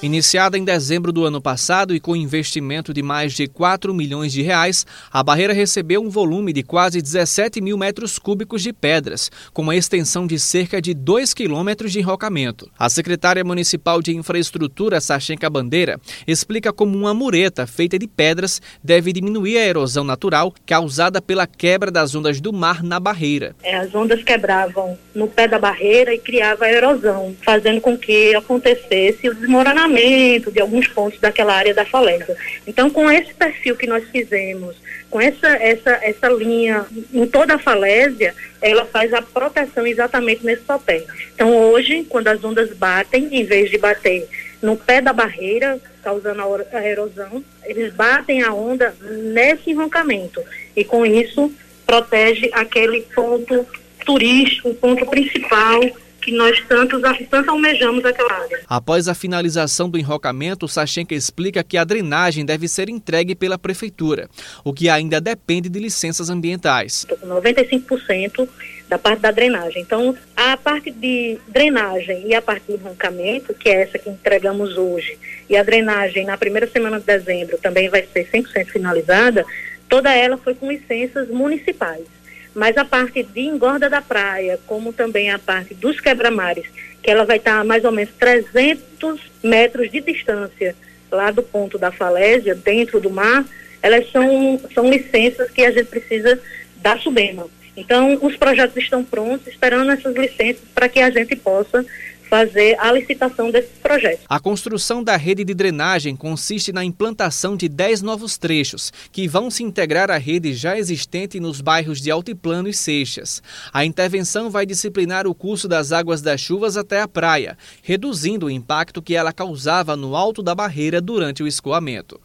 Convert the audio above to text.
Iniciada em dezembro do ano passado e com investimento de mais de 4 milhões de reais, a barreira recebeu um volume de quase 17 mil metros cúbicos de pedras, com uma extensão de cerca de 2 quilômetros de enrocamento. A secretária municipal de infraestrutura, Sachenka Bandeira, explica como uma mureta feita de pedras deve diminuir a erosão natural causada pela quebra das ondas do mar na barreira. É, as ondas quebravam no pé da barreira e criava erosão, fazendo com que acontecesse o desmoronamento de alguns pontos daquela área da falésia. Então, com esse perfil que nós fizemos, com essa, essa, essa linha em toda a falésia, ela faz a proteção exatamente nesse papel. Então, hoje, quando as ondas batem, em vez de bater no pé da barreira, causando a erosão, eles batem a onda nesse enroncamento. E com isso, protege aquele ponto turístico, o ponto principal que nós tantos, tanto almejamos aquela área. Após a finalização do enrocamento, Sachenka explica que a drenagem deve ser entregue pela prefeitura, o que ainda depende de licenças ambientais. Estou com 95% da parte da drenagem. Então, a parte de drenagem e a parte do enrocamento, que é essa que entregamos hoje, e a drenagem na primeira semana de dezembro também vai ser 100% finalizada, toda ela foi com licenças municipais. Mas a parte de engorda da praia, como também a parte dos quebra-mares, que ela vai estar a mais ou menos 300 metros de distância lá do ponto da falésia, dentro do mar, elas são, são licenças que a gente precisa da Subema. Então, os projetos estão prontos, esperando essas licenças para que a gente possa fazer a licitação desses projetos. A construção da rede de drenagem consiste na implantação de 10 novos trechos, que vão se integrar à rede já existente nos bairros de Altiplano e Seixas. A intervenção vai disciplinar o curso das águas das chuvas até a praia, reduzindo o impacto que ela causava no alto da barreira durante o escoamento.